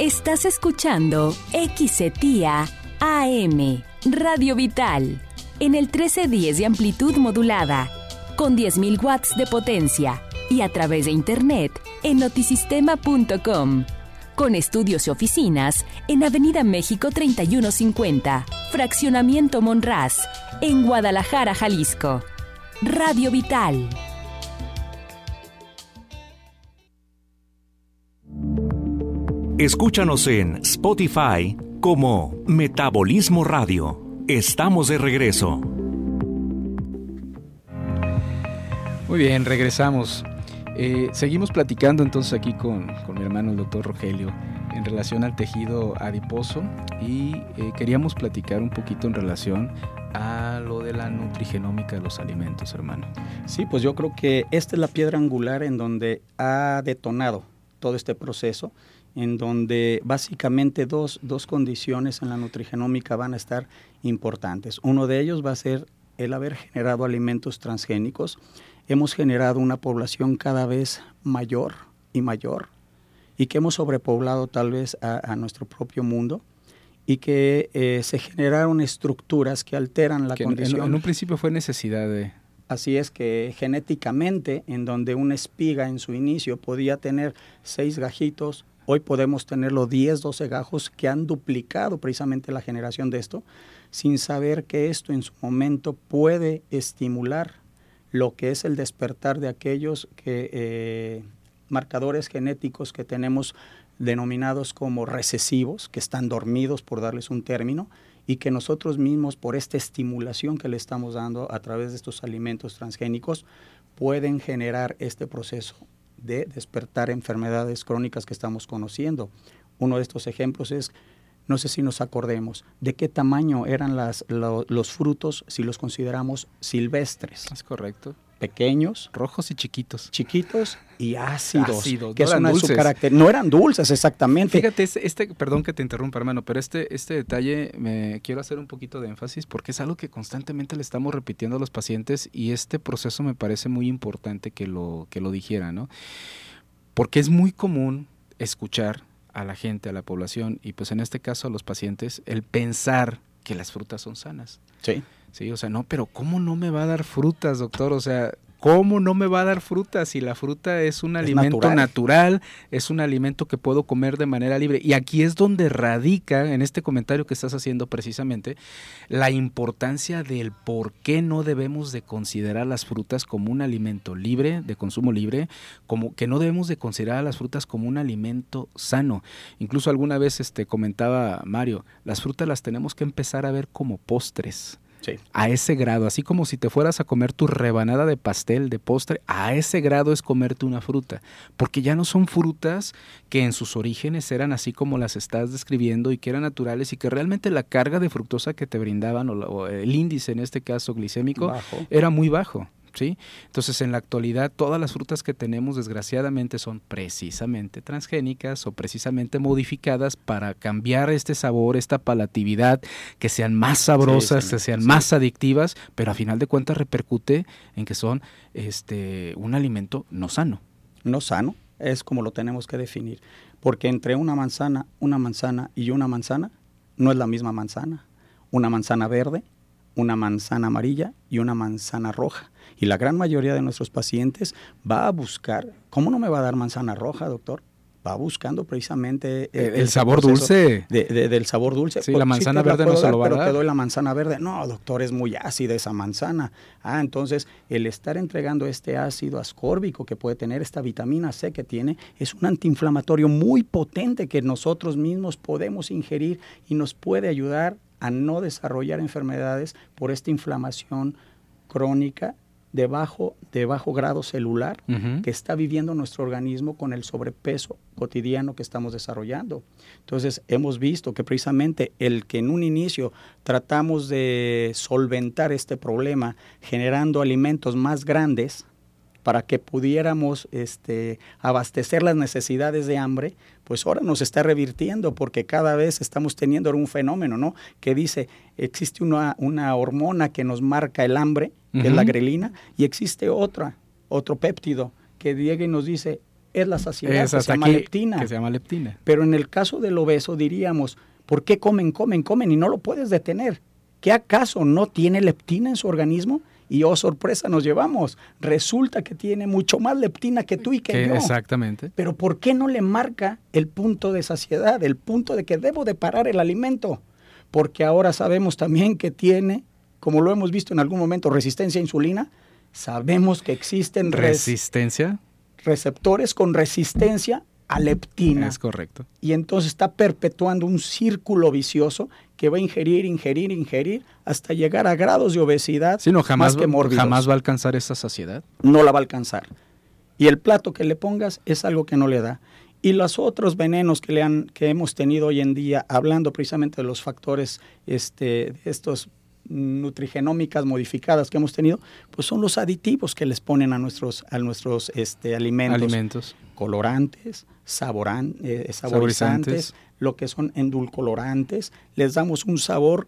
Estás escuchando XETIA AM, Radio Vital en el 1310 de amplitud modulada, con 10.000 watts de potencia y a través de internet en notisistema.com. Con estudios y oficinas en Avenida México 3150, Fraccionamiento Monraz, en Guadalajara, Jalisco. Radio Vital. Escúchanos en Spotify como Metabolismo Radio. Estamos de regreso. Muy bien, regresamos. Eh, seguimos platicando entonces aquí con, mi hermano el doctor Rogelio en relación al tejido adiposo y eh, queríamos platicar un poquito en relación a lo de la nutrigenómica de los alimentos, hermano. Sí, pues yo creo que esta es la piedra angular en donde ha detonado todo este proceso en donde básicamente dos, dos condiciones en la nutrigenómica van a estar importantes. Uno de ellos va a ser el haber generado alimentos transgénicos. Hemos generado una población cada vez mayor y mayor y que hemos sobrepoblado tal vez a, nuestro propio mundo y que eh, se generaron estructuras que alteran la condición. En, en, un principio fue necesidad de... Así es que genéticamente, en donde una espiga en su inicio podía tener seis gajitos, Hoy podemos tenerlo 10, 12 gajos que han duplicado precisamente la generación de esto, sin saber que esto en su momento puede estimular lo que es el despertar de aquellos que, eh, marcadores genéticos que tenemos denominados como recesivos, que están dormidos, por darles un término, y que nosotros mismos, por esta estimulación que le estamos dando a través de estos alimentos transgénicos, pueden generar este proceso de despertar enfermedades crónicas que estamos conociendo. Uno de estos ejemplos es, no sé si nos acordemos, de qué tamaño eran las, los frutos si los consideramos silvestres. Es correcto pequeños, rojos y chiquitos. Chiquitos y ácidos. ácidos que no es su carácter. No eran dulces, exactamente. Fíjate, este, perdón que te interrumpa, hermano, pero este, este detalle me quiero hacer un poquito de énfasis porque es algo que constantemente le estamos repitiendo a los pacientes y este proceso me parece muy importante que lo, que lo dijera, ¿no? Porque es muy común escuchar a la gente, a la población, y pues en este caso a los pacientes, el pensar que las frutas son sanas. Sí. Sí, o sea, no, pero ¿cómo no me va a dar frutas, doctor? O sea, ¿cómo no me va a dar frutas si la fruta es un alimento natural. es un alimento que puedo comer de manera libre? Y aquí es donde radica, en este comentario que estás haciendo precisamente, la importancia del por qué no debemos de considerar las frutas como un alimento libre, de consumo libre, como que no debemos de considerar las frutas como un alimento sano. Incluso alguna vez este, comentaba Mario, las frutas las tenemos que empezar a ver como postres a ese grado, así como si te fueras a comer tu rebanada de pastel, de postre, a ese grado es comerte una fruta, porque ya no son frutas que en sus orígenes eran así como las estás describiendo y que eran naturales y que realmente la carga de fructosa que te brindaban o, el índice en este caso glicémico era muy bajo. ¿Sí? Entonces, en la actualidad, todas las frutas que tenemos, desgraciadamente, son precisamente transgénicas o precisamente modificadas para cambiar este sabor, esta palatividad, que sean más sabrosas, que sean más adictivas, pero a final de cuentas repercute en que son este, un alimento no sano. No sano, es como lo tenemos que definir. Porque entre una manzana, una manzana y una manzana, no es la misma manzana. Una manzana verde, una manzana amarilla y una manzana roja. Y la gran mayoría de nuestros pacientes va a buscar, ¿cómo no me va a dar manzana roja, doctor? Va buscando precisamente el, sabor dulce. del sabor dulce. Sí, la manzana verde no se lo va a dar. Pero te doy la manzana verde. No, doctor, es muy ácida esa manzana. Ah, entonces el estar entregando este ácido ascórbico que puede tener, esta vitamina C que tiene, es un antiinflamatorio muy potente que nosotros mismos podemos ingerir y nos puede ayudar a no desarrollar enfermedades por esta inflamación crónica de bajo, de bajo grado celular que está viviendo nuestro organismo con el sobrepeso cotidiano que estamos desarrollando. Entonces, hemos visto que precisamente el que en un inicio tratamos de solventar este problema generando alimentos más grandes, para que pudiéramos este, abastecer las necesidades de hambre, pues ahora nos está revirtiendo porque cada vez estamos teniendo un fenómeno, ¿no? Que dice, existe una, una hormona que nos marca el hambre, que es la grelina, y existe otra, otro péptido que llega y nos dice, es la saciedad, que, se llama leptina. que se llama leptina. Pero en el caso del obeso diríamos, ¿por qué comen, comen, comen y no lo puedes detener? ¿Qué acaso no tiene leptina en su organismo? Y oh sorpresa nos llevamos. Resulta que tiene mucho más leptina que tú y que, yo. Exactamente. Pero ¿por qué no le marca el punto de saciedad, el punto de que debo de parar el alimento? Porque ahora sabemos también que tiene, como lo hemos visto en algún momento, resistencia a insulina. Sabemos que existen resistencia receptores con resistencia a leptina. Es correcto. Y entonces está perpetuando un círculo vicioso que va a ingerir, ingerir, ingerir hasta llegar a grados de obesidad sí, no, jamás, jamás va a alcanzar esa saciedad. No la va a alcanzar. Y el plato que le pongas es algo que no le da. Y los otros venenos que, le han, que hemos tenido hoy en día, hablando precisamente de los factores, este, estos nutrigenómicas modificadas que hemos tenido, pues son los aditivos que les ponen a nuestros, a nuestros este, alimentos. alimentos. Colorantes, saboran, eh, saborizantes, lo que son endulcolorantes, les damos un sabor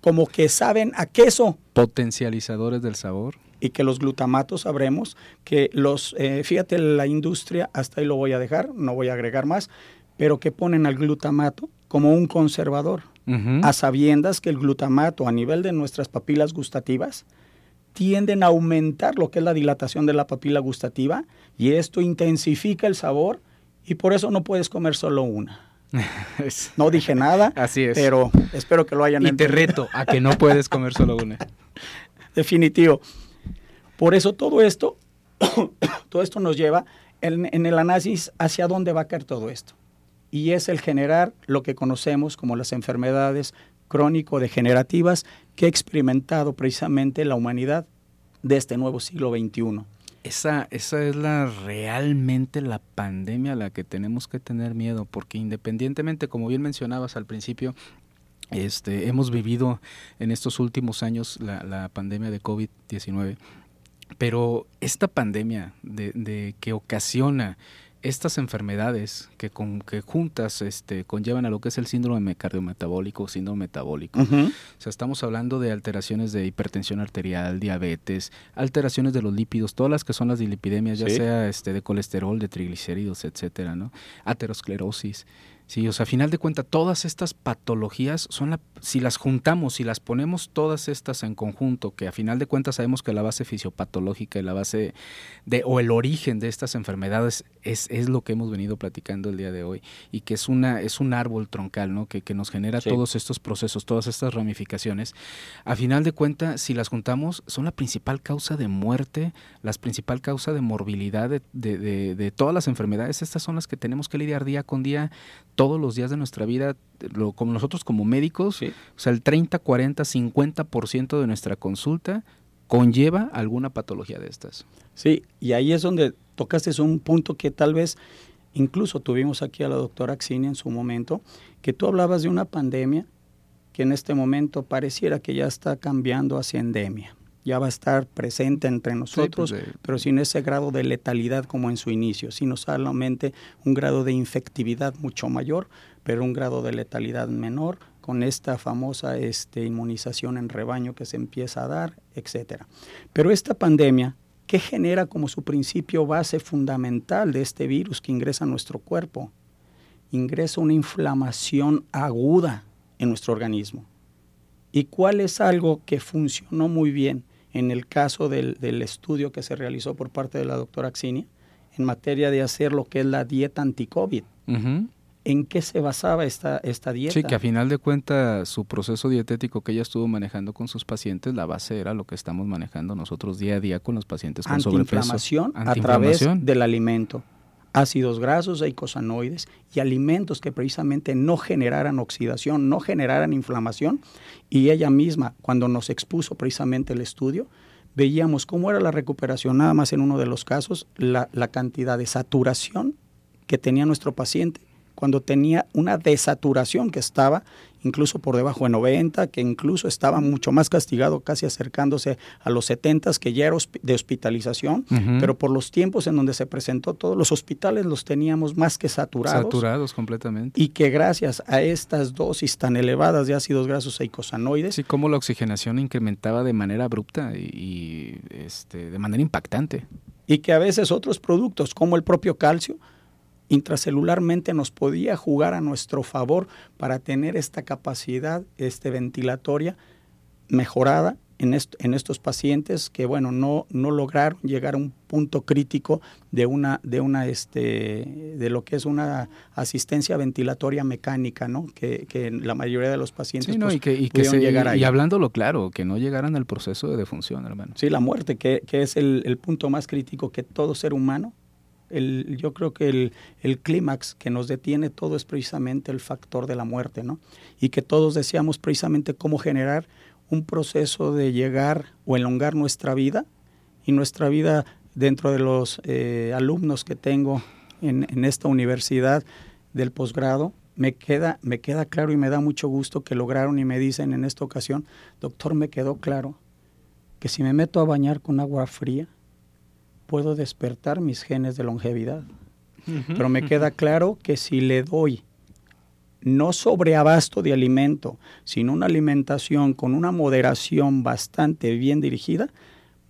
como que saben a queso. Potencializadores del sabor. Y que los glutamatos sabremos que los, eh, fíjate, la industria, hasta ahí lo voy a dejar, no voy a agregar más, pero que ponen al glutamato como un conservador, a sabiendas que el glutamato a nivel de nuestras papilas gustativas tienden a aumentar lo que es la dilatación de la papila gustativa y esto intensifica el sabor y por eso no puedes comer solo una. No dije nada, Así es. pero espero que lo hayan entendido. Y te reto a que no puedes comer solo una. Definitivo. Por eso todo esto, todo esto nos lleva en, en el análisis hacia dónde va a caer todo esto. Y es el generar lo que conocemos como las enfermedades crónico-degenerativas que ha experimentado precisamente la humanidad de este nuevo siglo XXI. Esa, esa es la realmente la pandemia a la que tenemos que tener miedo, porque independientemente, como bien mencionabas al principio, este, hemos vivido en estos últimos años la, pandemia de COVID-19, pero esta pandemia de, de que ocasiona estas enfermedades que, con, que juntas este, conllevan a lo que es el síndrome cardiometabólico o síndrome metabólico. O sea, estamos hablando de alteraciones de hipertensión arterial, diabetes, alteraciones de los lípidos, todas las que son las dilipidemias, ya sea este, de colesterol, de triglicéridos, etcétera, ¿no? Aterosclerosis. Sí, o sea, a final de cuentas, todas estas patologías son la, si las juntamos, si las ponemos todas estas en conjunto, que a final de cuentas sabemos que la base fisiopatológica y la base de, o el origen de estas enfermedades es, es lo que hemos venido platicando el día de hoy, y que es una, es un árbol troncal, ¿no? Que, que nos genera todos estos procesos, todas estas ramificaciones. A final de cuentas, si las juntamos, son la principal causa de muerte, la principal causa de morbilidad de, de, de todas las enfermedades. Estas son las que tenemos que lidiar día con día todos los días de nuestra vida, lo, como nosotros como médicos, o sea, el 30, 40, 50% de nuestra consulta conlleva alguna patología de estas. Sí, y ahí es donde tocaste un punto que tal vez incluso tuvimos aquí a la doctora Axini en su momento, que tú hablabas de una pandemia que en este momento pareciera que ya está cambiando hacia endemia. Ya va a estar presente entre nosotros, pues, eh, pero sin ese grado de letalidad como en su inicio, sino solamente un grado de infectividad mucho mayor, pero un grado de letalidad menor con esta famosa este, inmunización en rebaño que se empieza a dar, etcétera. Pero esta pandemia, ¿qué genera como su principio base fundamental de este virus que ingresa a nuestro cuerpo? Ingresa una inflamación aguda en nuestro organismo. ¿Y cuál es algo que funcionó muy bien en el caso del, del estudio que se realizó por parte de la doctora Axinia en materia de hacer lo que es la dieta anti-COVID? ¿En qué se basaba esta, esta dieta? Sí, que a final de cuentas su proceso dietético que ella estuvo manejando con sus pacientes, la base era lo que estamos manejando nosotros día a día con los pacientes con sobrepeso. a través del alimento. Ácidos grasos, eicosanoides y alimentos que precisamente no generaran oxidación, no generaran inflamación. Y ella misma, cuando nos expuso precisamente el estudio, veíamos cómo era la recuperación, nada más en uno de los casos, la cantidad de saturación que tenía nuestro paciente cuando tenía una desaturación que estaba incluso por debajo de 90, que incluso estaba mucho más castigado, casi acercándose a los 70, que ya era de hospitalización, pero por los tiempos en donde se presentó, todos los hospitales los teníamos más que saturados. Saturados completamente. Y que gracias a estas dosis tan elevadas de ácidos grasos e icosanoides. Sí, como la oxigenación incrementaba de manera abrupta y, y este, de manera impactante. Y que a veces otros productos, como el propio calcio, intracelularmente nos podía jugar a nuestro favor para tener esta capacidad este, ventilatoria mejorada en, en, estos pacientes que bueno no, no lograron llegar a un punto crítico de una de una este de lo que es una asistencia ventilatoria mecánica no que, que la mayoría de los pacientes pues, y que, y llegar y hablándolo claro que no llegaran al proceso de defunción hermano. Sí la muerte que, que es el, el punto más crítico que todo ser humano yo creo que el, clímax que nos detiene todo es precisamente el factor de la muerte, ¿no? Y que todos deseamos precisamente cómo generar un proceso de llegar o elongar nuestra vida y nuestra vida dentro de los eh, alumnos que tengo en, en, esta universidad del posgrado, me queda, me queda claro y me da mucho gusto que lograron y me dicen en esta ocasión, doctor, me quedó claro que si me meto a bañar con agua fría, puedo despertar mis genes de longevidad. Pero me queda claro que si le doy no sobreabasto de alimento, sino una alimentación con una moderación bastante bien dirigida,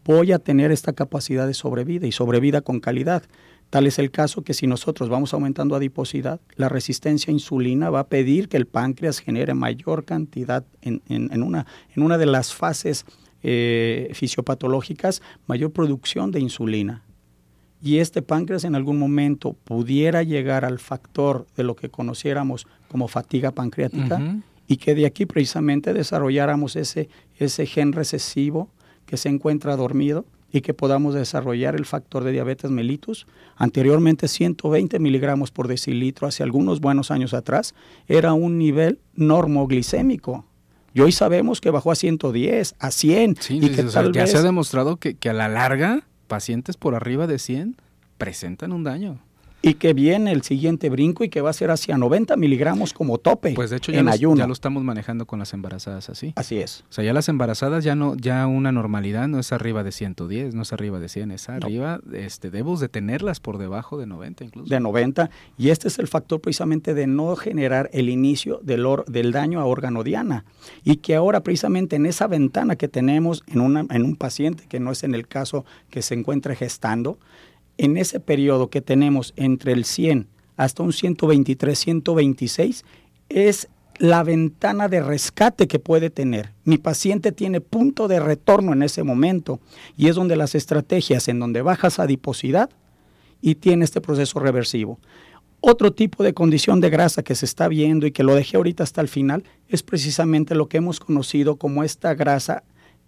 voy a tener esta capacidad de sobrevida y sobrevida con calidad. Tal es el caso que si nosotros vamos aumentando adiposidad, la resistencia a insulina va a pedir que el páncreas genere mayor cantidad en, en, una, en una de las fases eh, fisiopatológicas, mayor producción de insulina. Y este páncreas en algún momento pudiera llegar al factor de lo que conociéramos como fatiga pancreática y que de aquí precisamente desarrolláramos ese, ese gen recesivo que se encuentra dormido y que podamos desarrollar el factor de diabetes mellitus. Anteriormente 120 miligramos por decilitro, hace algunos buenos años atrás, era un nivel normoglicémico. Y hoy sabemos que bajó a 110, a 100. y que ya se ha demostrado que, que, a la larga pacientes por arriba de 100 presentan un daño y que viene el siguiente brinco y que va a ser hacia 90 miligramos como tope. Pues de hecho ya, ya lo estamos manejando con las embarazadas así. Así es. O sea, ya las embarazadas ya no, ya una normalidad no es arriba de 110, no es arriba de 100, es arriba, este, debemos de tenerlas por debajo de 90 incluso. De 90 y este es el factor precisamente de no generar el inicio del, del daño a órgano diana y que ahora precisamente en esa ventana que tenemos en, una, en un paciente que no es en el caso que se encuentre gestando, en ese periodo que tenemos entre el 100 hasta un 123, 126, es la ventana de rescate que puede tener. Mi paciente tiene punto de retorno en ese momento y es donde las estrategias en donde bajas adiposidad y tiene este proceso reversivo. Otro tipo de condición de grasa que se está viendo y que lo dejé ahorita hasta el final es precisamente lo que hemos conocido como esta grasa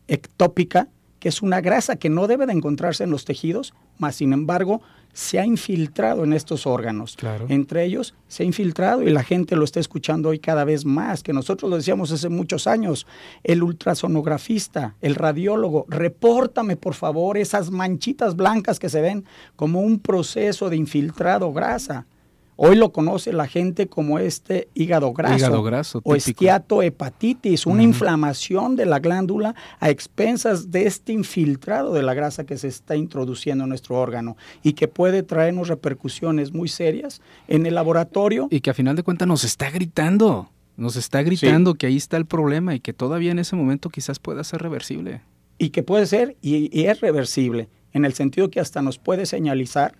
ectópica que es una grasa que no debe de encontrarse en los tejidos, más sin embargo se ha infiltrado en estos órganos. Entre ellos se ha infiltrado y la gente lo está escuchando hoy cada vez más, que nosotros lo decíamos hace muchos años, el ultrasonografista, el radiólogo, repórtame por favor esas manchitas blancas que se ven como un proceso de infiltrado grasa. Hoy lo conoce la gente como este hígado graso, hígado graso o estiatohepatitis, una inflamación de la glándula a expensas de este infiltrado de la grasa que se está introduciendo en nuestro órgano y que puede traernos repercusiones muy serias en el laboratorio. Y que a final de cuentas nos está gritando, nos está gritando que ahí está el problema y que todavía en ese momento quizás pueda ser reversible. Y que puede ser y, y es reversible, en el sentido que hasta nos puede señalizar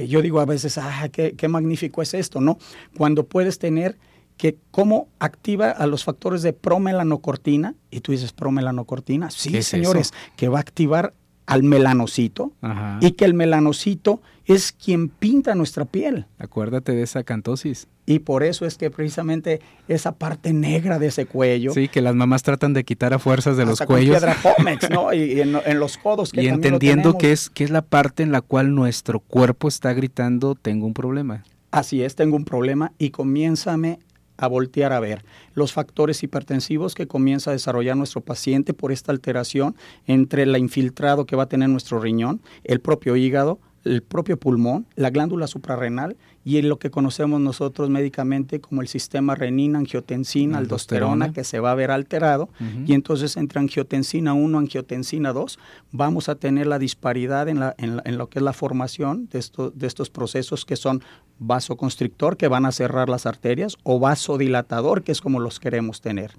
que yo digo a veces, ah, qué, qué magnífico es esto, ¿no? Cuando puedes tener que cómo activa a los factores de promelanocortina, y tú dices promelanocortina, sí, señores, que va a activar al melanocito Ajá. y que el melanocito es quien pinta nuestra piel. Acuérdate de esa cantosis. Y por eso es que precisamente esa parte negra de ese cuello. Sí, que las mamás tratan de quitar a fuerzas de los con cuellos. piedra Pómex, ¿no? Y, y en, en los codos. Que y entendiendo que es, que es la parte en la cual nuestro cuerpo está gritando, tengo un problema. Así es, tengo un problema y comiénzame a voltear a ver los factores hipertensivos que comienza a desarrollar nuestro paciente por esta alteración entre el infiltrado que va a tener nuestro riñón, el propio hígado, el propio pulmón, la glándula suprarrenal y en lo que conocemos nosotros médicamente como el sistema renina, angiotensina, aldosterona, que se va a ver alterado y entonces entre angiotensina 1, angiotensina 2 vamos a tener la disparidad en, la, en, la- en lo que es la formación de, esto- de estos procesos que son vasoconstrictor, que van a cerrar las arterias, o vasodilatador, que es como los queremos tener.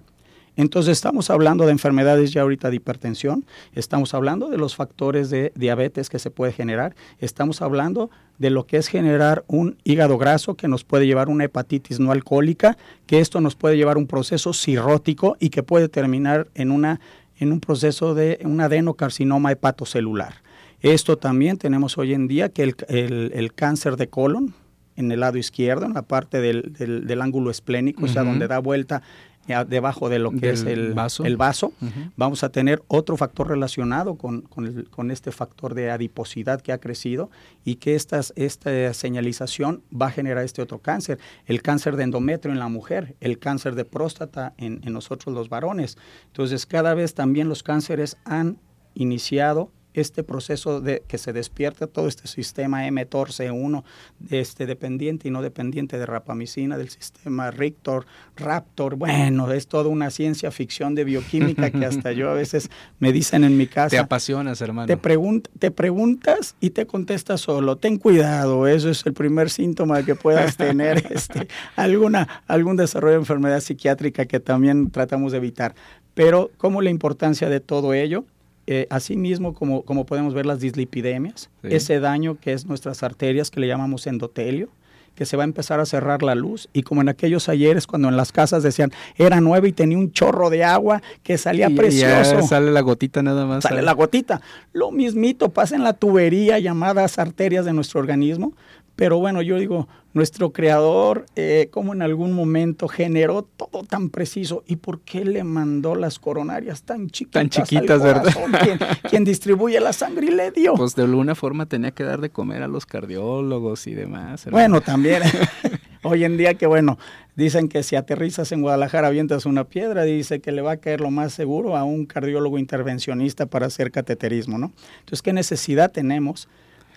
Entonces estamos hablando de enfermedades ya ahorita de hipertensión, estamos hablando de los factores de diabetes que se puede generar, estamos hablando de lo que es generar un hígado graso que nos puede llevar a una hepatitis no alcohólica, que esto nos puede llevar a un proceso cirrótico y que puede terminar en, una, en un proceso de un adenocarcinoma hepatocelular. Esto también tenemos hoy en día que el, el- el cáncer de colon en el lado izquierdo, en la parte del, del- del ángulo esplénico, o sea, donde da vuelta debajo de lo que Del es el vaso. el vaso, vamos a tener otro factor relacionado con, con el- con este factor de adiposidad que ha crecido y que estas, esta señalización va a generar este otro cáncer, el cáncer de endometrio en la mujer, el cáncer de próstata en, en nosotros los varones. Entonces, cada vez también los cánceres han iniciado este proceso de que se despierta todo este sistema mTOR-C1 este dependiente y no dependiente de rapamicina del sistema Rictor, Raptor, bueno, es toda una ciencia ficción de bioquímica que hasta yo a veces me dicen en mi casa. Te apasionas, hermano. Te, pregun- te preguntas y te contestas solo. Ten cuidado, eso es el primer síntoma de que puedas tener este, alguna, algún desarrollo de enfermedad psiquiátrica que también tratamos de evitar. Pero, ¿cómo la importancia de todo ello? Eh, asimismo, como, como podemos ver las dislipidemias, Sí. ese daño que es nuestras arterias, que le llamamos endotelio, que se va a empezar a cerrar la luz y como en aquellos ayeres cuando en las casas decían era nueva y tenía un chorro de agua que salía Y ya precioso sale la gotita nada más. sale la gotita. Lo mismito pasa en la tubería llamadas arterias de nuestro organismo. Pero bueno, yo digo, nuestro creador, eh, como en algún momento generó todo tan preciso, ¿y por qué le mandó las coronarias tan chiquitas? Tan al chiquitas, ¿verdad? quién distribuye la sangre y le dio? Pues de alguna forma tenía que dar de comer a los cardiólogos y demás. Bueno, también. Hoy en día que bueno, dicen que si aterrizas en Guadalajara avientas una piedra, dice que le va a caer lo más seguro a un cardiólogo intervencionista para hacer cateterismo, ¿no? Entonces, ¿qué necesidad tenemos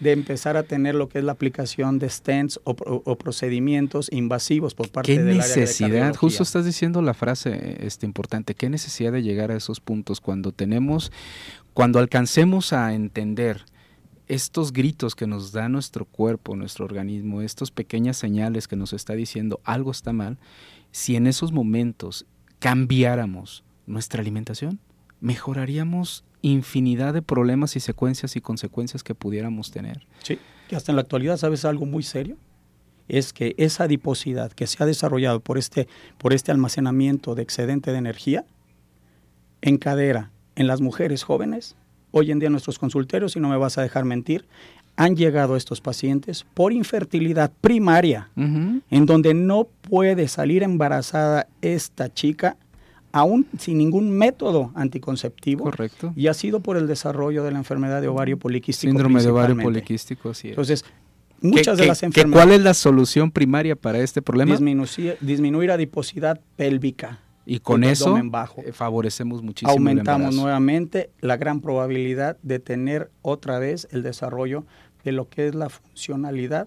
de empezar a tener lo que es la aplicación de stents o, o procedimientos invasivos por parte ¿Qué del área de necesidad? Justo estás diciendo la frase este, importante. ¿Qué necesidad de llegar a esos puntos cuando tenemos, cuando alcancemos a entender estos gritos que nos da nuestro cuerpo, nuestro organismo, estas pequeñas señales que nos está diciendo algo está mal, si en esos momentos cambiáramos nuestra alimentación, mejoraríamos infinidad de problemas y secuencias y consecuencias que pudiéramos tener. Sí, que hasta en la actualidad, ¿sabes algo muy serio? Es que esa adiposidad que se ha desarrollado por este, por este almacenamiento de excedente de energía encadera en las mujeres jóvenes, hoy en día en nuestros consultorios, y no me vas a dejar mentir, han llegado estos pacientes por infertilidad primaria, en donde no puede salir embarazada esta chica aún sin ningún método anticonceptivo. Correcto. Y ha sido por el desarrollo de la enfermedad de ovario poliquístico. Síndrome de ovario poliquístico, es. Entonces, ¿Qué- muchas de las enfermedades... ¿Cuál es la solución primaria para este problema? Disminuir, disminuir adiposidad pélvica. Y con eso bajo. eh, favorecemos muchísimo Aumentamos nuevamente la gran probabilidad de tener otra vez el desarrollo de lo que es la funcionalidad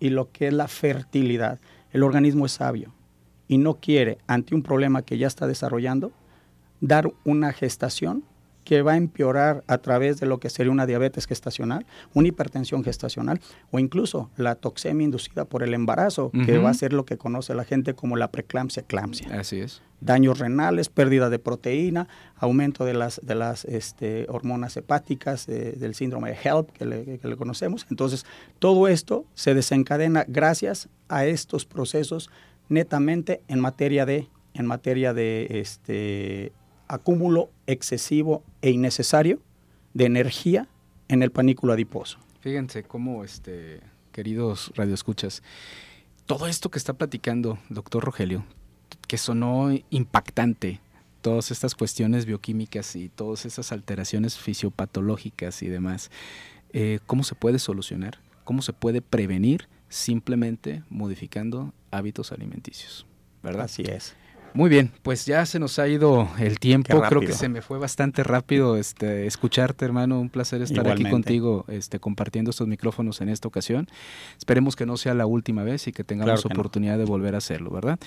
y lo que es la fertilidad. El organismo es sabio y no quiere, ante un problema que ya está desarrollando, dar una gestación que va a empeorar a través de lo que sería una diabetes gestacional, una hipertensión gestacional o incluso la toxemia inducida por el embarazo, que va a ser lo que conoce la gente como la preeclampsia eclampsia. Así es. Daños renales, pérdida de proteína, aumento de las, de las este, hormonas hepáticas, del síndrome de HELP que le, que le conocemos. Entonces, todo esto se desencadena gracias a estos procesos netamente en materia de en materia de este acúmulo excesivo e innecesario de energía en el panículo adiposo. Fíjense cómo, este, queridos radioescuchas, todo esto que está platicando doctor Rogelio, que sonó impactante, todas estas cuestiones bioquímicas y todas esas alteraciones fisiopatológicas y demás, eh, ¿cómo se puede solucionar? ¿Cómo se puede prevenir? Simplemente modificando hábitos alimenticios, ¿verdad? Así es. Muy bien, pues ya se nos ha ido el tiempo. Creo que se me fue bastante rápido este, escucharte, hermano. Un placer estar aquí contigo este, compartiendo estos micrófonos en esta ocasión. Esperemos que no sea la última vez y que tengamos oportunidad de volver a hacerlo, ¿verdad?